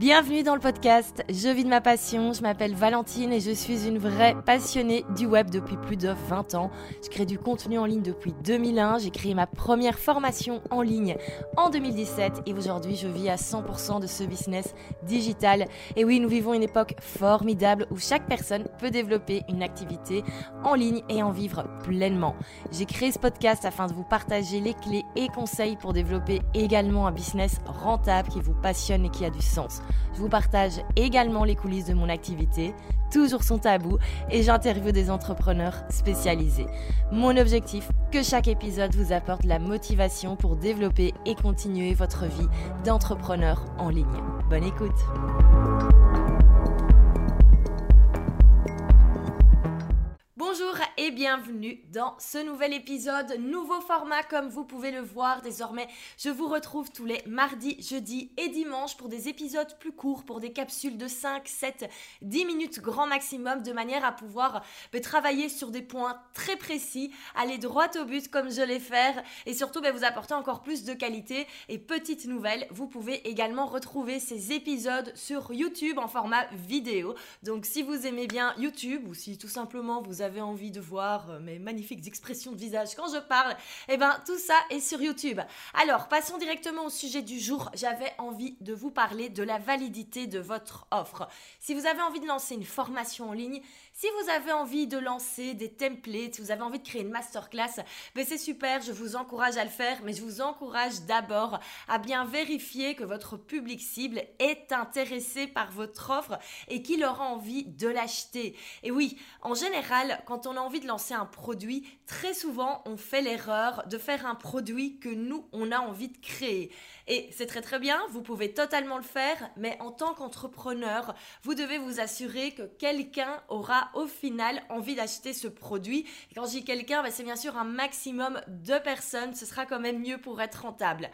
Bienvenue dans le podcast Je vis de ma passion, je m'appelle Valentine et je suis une vraie passionnée du web depuis plus de 20 ans. Je crée du contenu en ligne depuis 2001, j'ai créé ma première formation en ligne en 2017 et aujourd'hui je vis à 100% de ce business digital. Et oui, nous vivons une époque formidable où chaque personne peut développer une activité en ligne et en vivre pleinement. J'ai créé ce podcast afin de vous partager les clés et conseils pour développer également un business rentable qui vous passionne et qui a du sens. Je vous partage également les coulisses de mon activité, toujours son tabou, et j'interviewe des entrepreneurs spécialisés. Mon objectif, que chaque épisode vous apporte la motivation pour développer et continuer votre vie d'entrepreneur en ligne. Bonne écoute Bonjour et bienvenue dans ce nouvel épisode, nouveau format comme vous pouvez le voir désormais. Je vous retrouve tous les mardis, jeudis et dimanches pour des épisodes plus courts, pour des capsules de 5, 7, 10 minutes grand maximum de manière à pouvoir ben, travailler sur des points très précis, aller droit au but comme je l'ai fait et surtout ben, vous apporter encore plus de qualité. Et petite nouvelle, vous pouvez également retrouver ces épisodes sur YouTube en format vidéo. Donc si vous aimez bien YouTube ou si tout simplement vous avez envie de voir euh, mes magnifiques expressions de visage quand je parle, eh ben tout ça est sur YouTube. Alors, passons directement au sujet du jour. J'avais envie de vous parler de la validité de votre offre. Si vous avez envie de lancer une formation en ligne, si vous avez envie de lancer des templates, si vous avez envie de créer une masterclass, ben c'est super, je vous encourage à le faire, mais je vous encourage d'abord à bien vérifier que votre public cible est intéressé par votre offre et qu'il aura envie de l'acheter. Et oui, en général, quand on a envie de lancer un produit, très souvent on fait l'erreur de faire un produit que nous, on a envie de créer. Et c'est très très bien, vous pouvez totalement le faire, mais en tant qu'entrepreneur, vous devez vous assurer que quelqu'un aura au final envie d'acheter ce produit. Quand je dis quelqu'un, bah, c'est bien sûr un maximum de personnes, ce sera quand même mieux pour être rentable.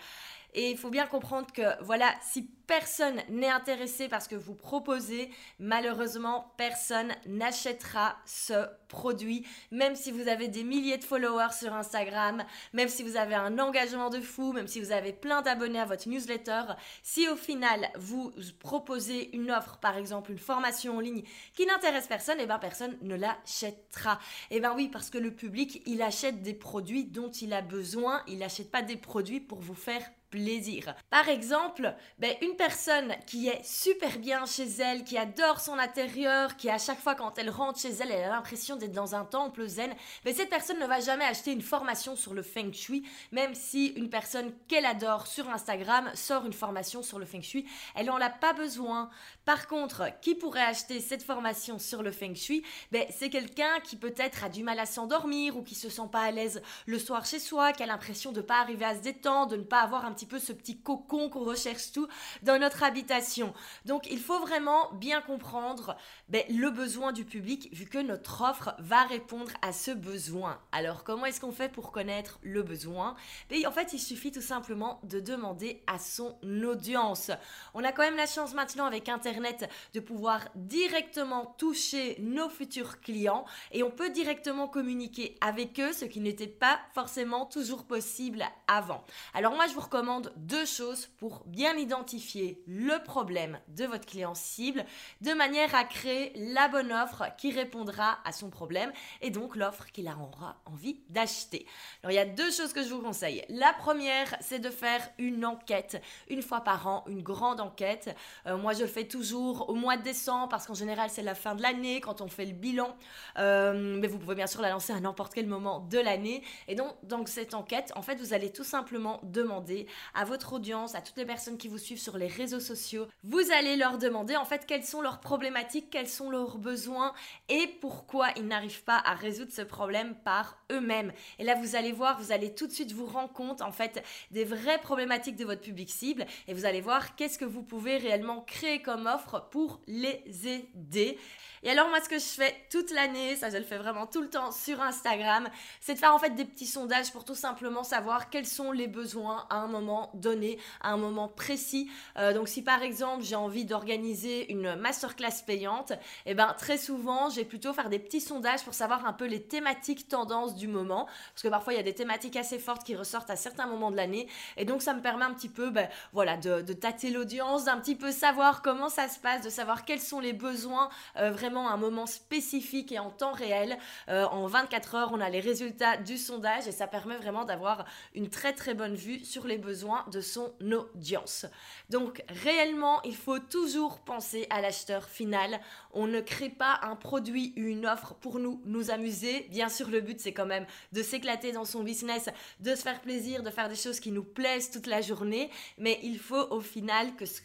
Et il faut bien comprendre que, voilà, si personne n'est intéressé par ce que vous proposez, malheureusement, personne n'achètera ce produit, même si vous avez des milliers de followers sur Instagram, même si vous avez un engagement de fou, même si vous avez plein d'abonnés à votre newsletter. Si au final, vous proposez une offre, par exemple une formation en ligne qui n'intéresse personne, et eh bien personne ne l'achètera. Et eh bien oui, parce que le public, il achète des produits dont il a besoin, il n'achète pas des produits pour vous faire plaisir. Par exemple, ben, une personne qui est super bien chez elle, qui adore son intérieur, qui à chaque fois quand elle rentre chez elle, elle a l'impression d'être dans un temple zen, ben, cette personne ne va jamais acheter une formation sur le feng shui, même si une personne qu'elle adore sur Instagram sort une formation sur le feng shui, elle n'en a pas besoin. Par contre, qui pourrait acheter cette formation sur le feng shui ben, C'est quelqu'un qui peut-être a du mal à s'endormir ou qui se sent pas à l'aise le soir chez soi, qui a l'impression de ne pas arriver à se détendre, de ne pas avoir un peu ce petit cocon qu'on recherche tout dans notre habitation. Donc il faut vraiment bien comprendre ben, le besoin du public vu que notre offre va répondre à ce besoin. Alors comment est-ce qu'on fait pour connaître le besoin? Ben, En fait il suffit tout simplement de demander à son audience. On a quand même la chance maintenant avec Internet de pouvoir directement toucher nos futurs clients et on peut directement communiquer avec eux, ce qui n'était pas forcément toujours possible avant. Alors moi je vous recommande deux choses pour bien identifier le problème de votre client cible de manière à créer la bonne offre qui répondra à son problème et donc l'offre qui la rendra envie d'acheter. Alors il y a deux choses que je vous conseille. La première, c'est de faire une enquête une fois par an, une grande enquête. Euh, moi, je le fais toujours au mois de décembre parce qu'en général, c'est la fin de l'année quand on fait le bilan. Euh, mais vous pouvez bien sûr la lancer à n'importe quel moment de l'année. Et donc, dans cette enquête, en fait, vous allez tout simplement demander à votre audience, à toutes les personnes qui vous suivent sur les réseaux sociaux. Vous allez leur demander en fait quelles sont leurs problématiques, quels sont leurs besoins et pourquoi ils n'arrivent pas à résoudre ce problème par eux-mêmes. Et là, vous allez voir, vous allez tout de suite vous rendre compte en fait des vraies problématiques de votre public cible et vous allez voir qu'est-ce que vous pouvez réellement créer comme offre pour les aider. Et alors moi ce que je fais toute l'année, ça je le fais vraiment tout le temps sur Instagram, c'est de faire en fait des petits sondages pour tout simplement savoir quels sont les besoins à un moment moment donné, à un moment précis. Euh, donc si par exemple j'ai envie d'organiser une masterclass payante, et eh ben très souvent j'ai plutôt faire des petits sondages pour savoir un peu les thématiques tendances du moment, parce que parfois il y a des thématiques assez fortes qui ressortent à certains moments de l'année, et donc ça me permet un petit peu, ben, voilà, de, tâter l'audience, d'un petit peu savoir comment ça se passe, de savoir quels sont les besoins, euh, vraiment à un moment spécifique et en temps réel. Euh, en 24 heures, on a les résultats du sondage et ça permet vraiment d'avoir une très très bonne vue sur les besoins de son audience. Donc réellement, il faut toujours penser à l'acheteur final. On ne crée pas un produit une offre pour nous nous amuser. Bien sûr, le but c'est quand même de s'éclater dans son business, de se faire plaisir, de faire des choses qui nous plaisent toute la journée, mais il faut au final que ce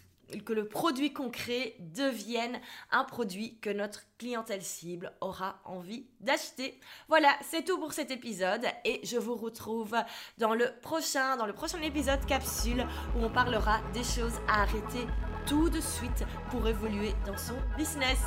que le produit concret devienne un produit que notre clientèle cible aura envie d'acheter. Voilà, c'est tout pour cet épisode et je vous retrouve dans le prochain dans le prochain épisode capsule où on parlera des choses à arrêter tout de suite pour évoluer dans son business.